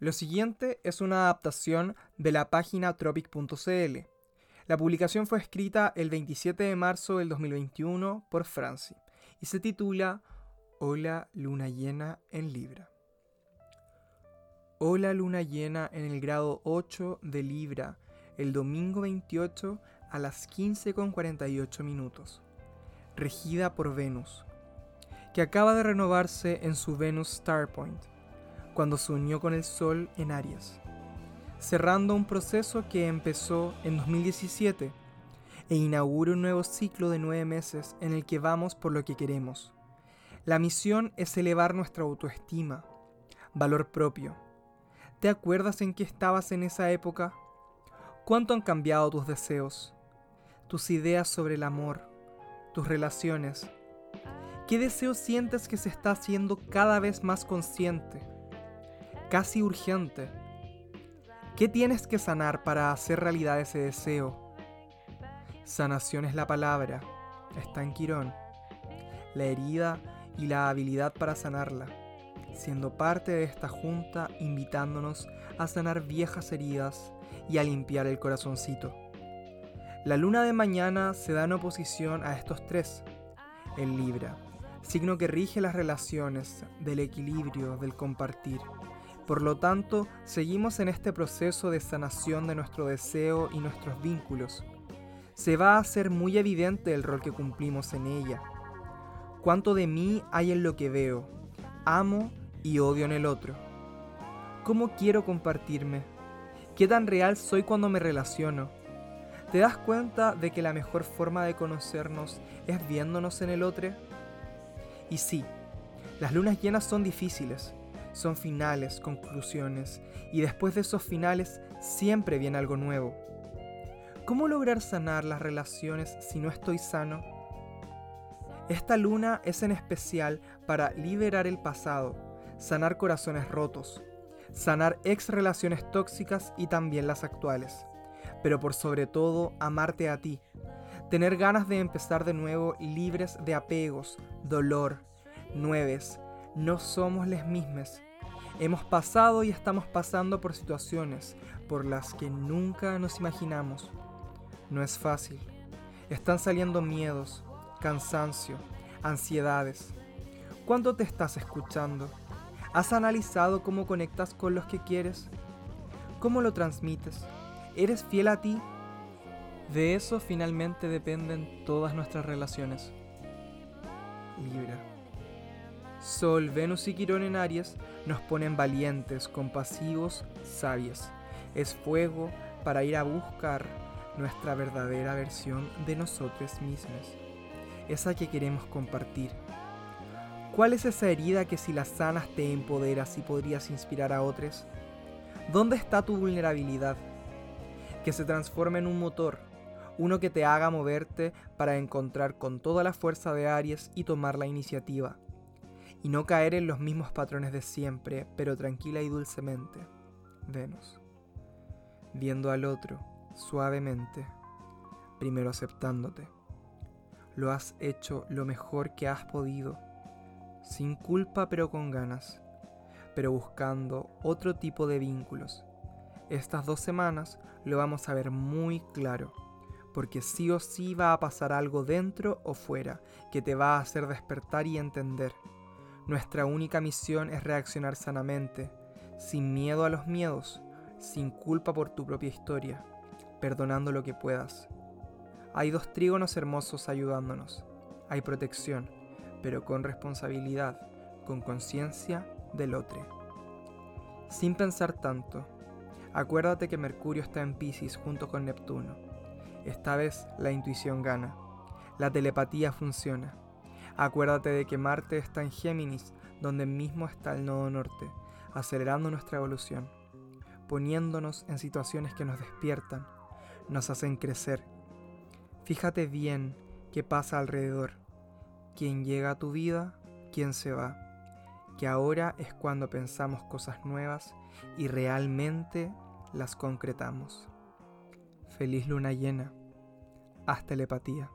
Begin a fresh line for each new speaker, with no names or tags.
Lo siguiente es una adaptación de la página tropic.cl. La publicación fue escrita el 27 de marzo del 2021 por Franci y se titula Hola luna llena en Libra. Hola luna llena en el grado 8 de Libra el domingo 28 a las 15.48 minutos, regida por Venus, que acaba de renovarse en su Venus Starpoint cuando se unió con el Sol en Aries, cerrando un proceso que empezó en 2017 e inaugura un nuevo ciclo de nueve meses en el que vamos por lo que queremos. La misión es elevar nuestra autoestima, valor propio. ¿Te acuerdas en qué estabas en esa época? ¿Cuánto han cambiado tus deseos, tus ideas sobre el amor, tus relaciones? ¿Qué deseo sientes que se está haciendo cada vez más consciente? Casi urgente. ¿Qué tienes que sanar para hacer realidad ese deseo? Sanación es la palabra, está en Quirón. La herida y la habilidad para sanarla, siendo parte de esta junta invitándonos a sanar viejas heridas y a limpiar el corazoncito. La luna de mañana se da en oposición a estos tres, el Libra, signo que rige las relaciones, del equilibrio, del compartir. Por lo tanto, seguimos en este proceso de sanación de nuestro deseo y nuestros vínculos. Se va a hacer muy evidente el rol que cumplimos en ella. ¿Cuánto de mí hay en lo que veo? Amo y odio en el otro. ¿Cómo quiero compartirme? ¿Qué tan real soy cuando me relaciono? ¿Te das cuenta de que la mejor forma de conocernos es viéndonos en el otro? Y sí, las lunas llenas son difíciles, son finales, conclusiones, y después de esos finales siempre viene algo nuevo. ¿Cómo lograr sanar las relaciones si no estoy sano? Esta luna es en especial para liberar el pasado, sanar corazones rotos, sanar ex relaciones tóxicas y también las actuales, pero por sobre todo amarte a ti, tener ganas de empezar de nuevo libres de apegos, dolor, nueves, no somos las mismas. Hemos pasado y estamos pasando por situaciones por las que nunca nos imaginamos. No es fácil. Están saliendo miedos, cansancio, ansiedades. ¿Cuánto te estás escuchando? ¿Has analizado cómo conectas con los que quieres? ¿Cómo lo transmites? ¿Eres fiel a ti? De eso finalmente dependen todas nuestras relaciones. Libra. Sol, Venus y Quirón en Aries nos ponen valientes, compasivos, sabios. Es fuego para ir a buscar nuestra verdadera versión de nosotros mismos, esa que queremos compartir. ¿Cuál es esa herida que si la sanas te empoderas y podrías inspirar a otros? ¿Dónde está tu vulnerabilidad? Que se transforme en un motor, uno que te haga moverte para encontrar con toda la fuerza de Aries y tomar la iniciativa y no caer en los mismos patrones de siempre, pero tranquila y dulcemente. Venus. Viendo al otro, suavemente, primero aceptándote. Lo has hecho lo mejor que has podido, sin culpa pero con ganas, pero buscando otro tipo de vínculos. Estas dos semanas lo vamos a ver muy claro, porque sí o sí va a pasar algo dentro o fuera que te va a hacer despertar y entender nuestra única misión es reaccionar sanamente, sin miedo a los miedos, sin culpa por tu propia historia, perdonando lo que puedas. Hay dos trígonos hermosos ayudándonos. Hay protección, pero con responsabilidad, con conciencia del otro. Sin pensar tanto, acuérdate que Mercurio está en Pisces junto con Neptuno. Esta vez la intuición gana, la telepatía funciona Acuérdate de que Marte está en Géminis, donde mismo está el nodo norte, acelerando nuestra evolución, poniéndonos en situaciones que nos despiertan, nos hacen crecer. Fíjate bien qué pasa alrededor, quién llega a tu vida, quién se va, que ahora es cuando pensamos cosas nuevas y realmente las concretamos. Feliz luna llena. Haz telepatía.